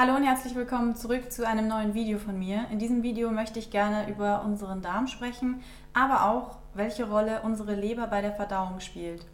Hallo und herzlich willkommen zurück zu einem neuen Video von mir. In diesem Video möchte ich gerne über unseren Darm sprechen, aber auch, welche Rolle unsere Leber bei der Verdauung spielt.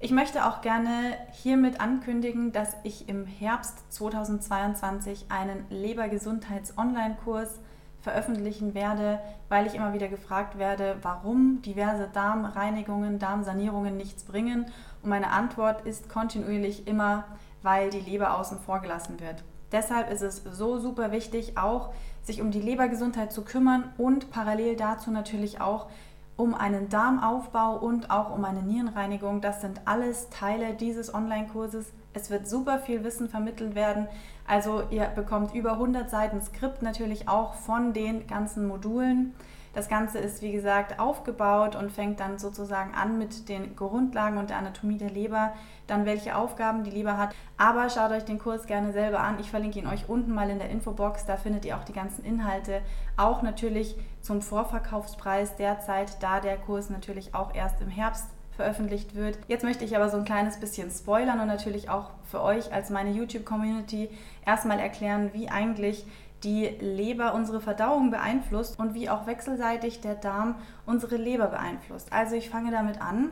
Ich möchte auch gerne hiermit ankündigen, dass ich im Herbst 2022 einen Lebergesundheits-Online-Kurs veröffentlichen werde, weil ich immer wieder gefragt werde, warum diverse Darmreinigungen, Darmsanierungen nichts bringen. Und meine Antwort ist kontinuierlich immer, weil die Leber außen vor gelassen wird. Deshalb ist es so super wichtig, auch sich um die Lebergesundheit zu kümmern und parallel dazu natürlich auch um einen Darmaufbau und auch um eine Nierenreinigung. Das sind alles Teile dieses Online-Kurses. Es wird super viel Wissen vermittelt werden. Also ihr bekommt über 100 Seiten Skript natürlich auch von den ganzen Modulen. Das Ganze ist, wie gesagt, aufgebaut und fängt dann sozusagen an mit den Grundlagen und der Anatomie der Leber, dann welche Aufgaben die Leber hat. Aber schaut euch den Kurs gerne selber an. Ich verlinke ihn euch unten mal in der Infobox. Da findet ihr auch die ganzen Inhalte. Auch natürlich zum Vorverkaufspreis derzeit, da der Kurs natürlich auch erst im Herbst veröffentlicht wird. Jetzt möchte ich aber so ein kleines bisschen spoilern und natürlich auch für euch als meine YouTube-Community erstmal erklären, wie eigentlich die Leber unsere Verdauung beeinflusst und wie auch wechselseitig der Darm unsere Leber beeinflusst. Also ich fange damit an.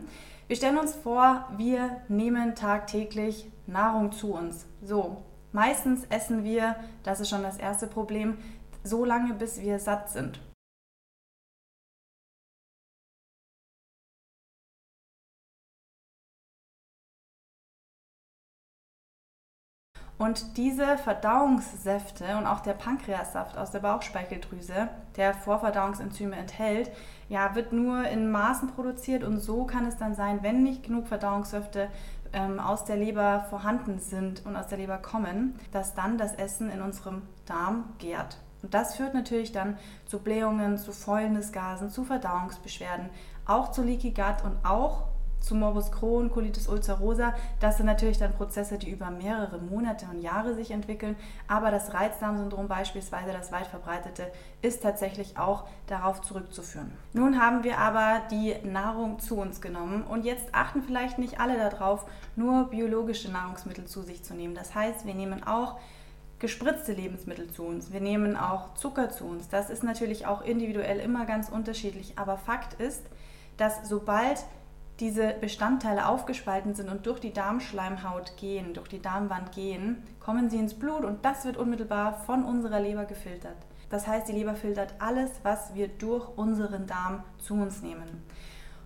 Wir stellen uns vor, wir nehmen tagtäglich Nahrung zu uns. So, meistens essen wir, das ist schon das erste Problem, so lange, bis wir satt sind. Und diese Verdauungssäfte und auch der Pankreassaft aus der Bauchspeicheldrüse, der Vorverdauungsenzyme enthält, ja, wird nur in Maßen produziert und so kann es dann sein, wenn nicht genug Verdauungssäfte ähm, aus der Leber vorhanden sind und aus der Leber kommen, dass dann das Essen in unserem Darm gärt. Und das führt natürlich dann zu Blähungen, zu Fäulnisgasen, zu Verdauungsbeschwerden, auch zu Leaky Gut und auch zu Morbus Crohn, Colitis ulcerosa. Das sind natürlich dann Prozesse, die über mehrere Monate und Jahre sich entwickeln. Aber das Reizdarmsyndrom beispielsweise, das weit verbreitete, ist tatsächlich auch darauf zurückzuführen. Nun haben wir aber die Nahrung zu uns genommen und jetzt achten vielleicht nicht alle darauf, nur biologische Nahrungsmittel zu sich zu nehmen. Das heißt, wir nehmen auch gespritzte Lebensmittel zu uns. Wir nehmen auch Zucker zu uns. Das ist natürlich auch individuell immer ganz unterschiedlich. Aber Fakt ist, dass sobald diese Bestandteile aufgespalten sind und durch die Darmschleimhaut gehen, durch die Darmwand gehen, kommen sie ins Blut und das wird unmittelbar von unserer Leber gefiltert. Das heißt, die Leber filtert alles, was wir durch unseren Darm zu uns nehmen.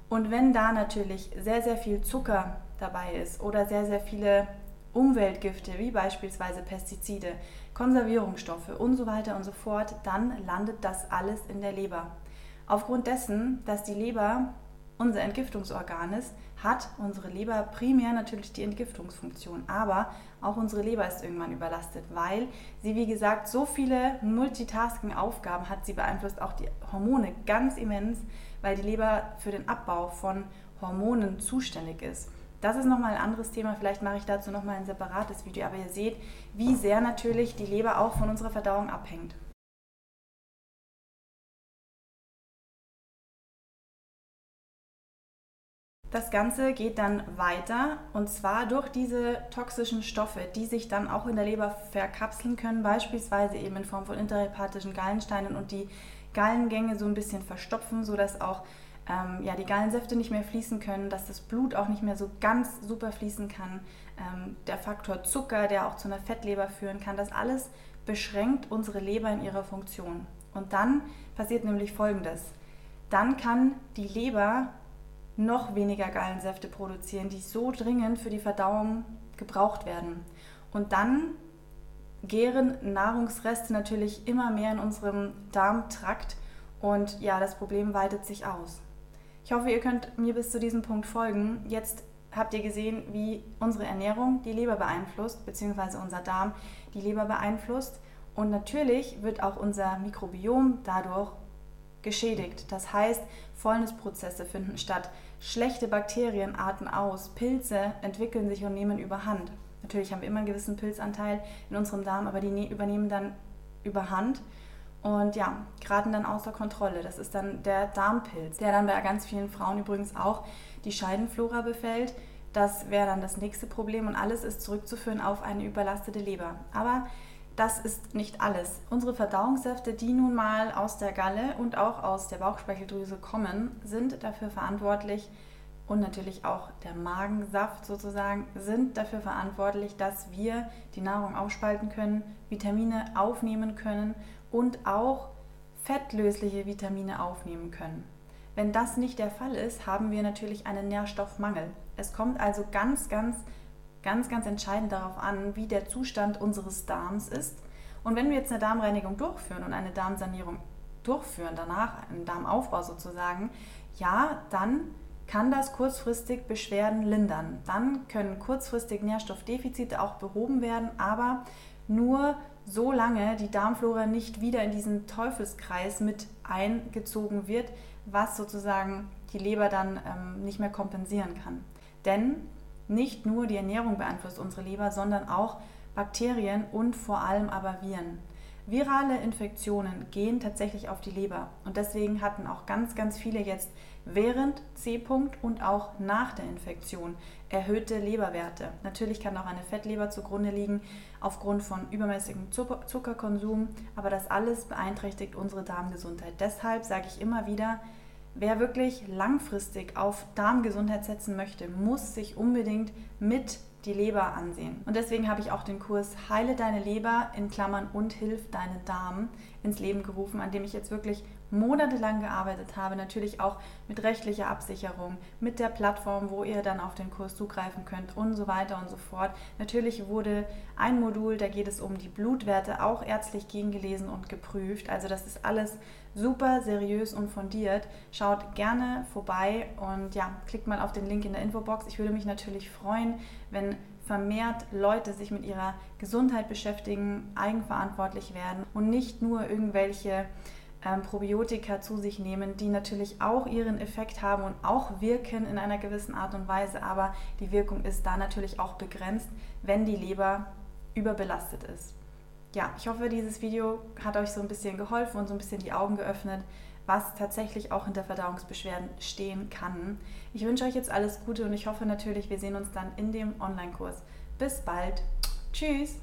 Und wenn da natürlich sehr, sehr viel Zucker dabei ist oder sehr, sehr viele Umweltgifte wie beispielsweise Pestizide, Konservierungsstoffe und so weiter und so fort, dann landet das alles in der Leber. Aufgrund dessen, dass die Leber unser Entgiftungsorgan ist, hat unsere Leber primär natürlich die Entgiftungsfunktion. Aber auch unsere Leber ist irgendwann überlastet, weil sie, wie gesagt, so viele Multitasking-Aufgaben hat. Sie beeinflusst auch die Hormone ganz immens, weil die Leber für den Abbau von Hormonen zuständig ist. Das ist nochmal ein anderes Thema. Vielleicht mache ich dazu nochmal ein separates Video. Aber ihr seht, wie sehr natürlich die Leber auch von unserer Verdauung abhängt. Das Ganze geht dann weiter und zwar durch diese toxischen Stoffe, die sich dann auch in der Leber verkapseln können, beispielsweise eben in Form von interhepatischen Gallensteinen und die Gallengänge so ein bisschen verstopfen, sodass auch ähm, ja, die Gallensäfte nicht mehr fließen können, dass das Blut auch nicht mehr so ganz super fließen kann. Ähm, der Faktor Zucker, der auch zu einer Fettleber führen kann, das alles beschränkt unsere Leber in ihrer Funktion. Und dann passiert nämlich Folgendes. Dann kann die Leber noch weniger Gallensäfte produzieren, die so dringend für die Verdauung gebraucht werden. Und dann gären Nahrungsreste natürlich immer mehr in unserem Darmtrakt und ja, das Problem weitet sich aus. Ich hoffe, ihr könnt mir bis zu diesem Punkt folgen. Jetzt habt ihr gesehen, wie unsere Ernährung die Leber beeinflusst, beziehungsweise unser Darm die Leber beeinflusst. Und natürlich wird auch unser Mikrobiom dadurch geschädigt. Das heißt, Fäulnisprozesse finden statt, schlechte Bakterien arten aus, Pilze entwickeln sich und nehmen überhand. Natürlich haben wir immer einen gewissen Pilzanteil in unserem Darm, aber die ne-, übernehmen dann überhand und ja, geraten dann außer Kontrolle. Das ist dann der Darmpilz, der dann bei ganz vielen Frauen übrigens auch die Scheidenflora befällt. Das wäre dann das nächste Problem und alles ist zurückzuführen auf eine überlastete Leber. Aber das ist nicht alles. Unsere Verdauungssäfte, die nun mal aus der Galle und auch aus der Bauchspeicheldrüse kommen, sind dafür verantwortlich und natürlich auch der Magensaft sozusagen sind dafür verantwortlich, dass wir die Nahrung aufspalten können, Vitamine aufnehmen können und auch fettlösliche Vitamine aufnehmen können. Wenn das nicht der Fall ist, haben wir natürlich einen Nährstoffmangel. Es kommt also ganz, ganz ganz, ganz entscheidend darauf an, wie der Zustand unseres Darms ist. Und wenn wir jetzt eine Darmreinigung durchführen und eine Darmsanierung durchführen, danach einen Darmaufbau sozusagen, ja, dann kann das kurzfristig Beschwerden lindern. Dann können kurzfristig Nährstoffdefizite auch behoben werden, aber nur solange die Darmflora nicht wieder in diesen Teufelskreis mit eingezogen wird, was sozusagen die Leber dann ähm, nicht mehr kompensieren kann. Denn nicht nur die Ernährung beeinflusst unsere Leber, sondern auch Bakterien und vor allem aber Viren. Virale Infektionen gehen tatsächlich auf die Leber und deswegen hatten auch ganz, ganz viele jetzt während C-Punkt und auch nach der Infektion erhöhte Leberwerte. Natürlich kann auch eine Fettleber zugrunde liegen aufgrund von übermäßigem Zuckerkonsum, aber das alles beeinträchtigt unsere Darmgesundheit. Deshalb sage ich immer wieder, Wer wirklich langfristig auf Darmgesundheit setzen möchte, muss sich unbedingt mit die Leber ansehen. Und deswegen habe ich auch den Kurs Heile deine Leber in Klammern und hilf deinen Darm ins Leben gerufen, an dem ich jetzt wirklich monatelang gearbeitet habe, natürlich auch mit rechtlicher Absicherung, mit der Plattform, wo ihr dann auf den Kurs zugreifen könnt und so weiter und so fort. Natürlich wurde ein Modul, da geht es um die Blutwerte, auch ärztlich gegengelesen und geprüft. Also das ist alles super seriös und fundiert. Schaut gerne vorbei und ja, klickt mal auf den Link in der Infobox. Ich würde mich natürlich freuen, wenn vermehrt Leute sich mit ihrer Gesundheit beschäftigen, eigenverantwortlich werden und nicht nur irgendwelche ähm, Probiotika zu sich nehmen, die natürlich auch ihren Effekt haben und auch wirken in einer gewissen Art und Weise, aber die Wirkung ist da natürlich auch begrenzt, wenn die Leber überbelastet ist. Ja, ich hoffe, dieses Video hat euch so ein bisschen geholfen und so ein bisschen die Augen geöffnet, was tatsächlich auch hinter Verdauungsbeschwerden stehen kann. Ich wünsche euch jetzt alles Gute und ich hoffe natürlich, wir sehen uns dann in dem Online-Kurs. Bis bald. Tschüss.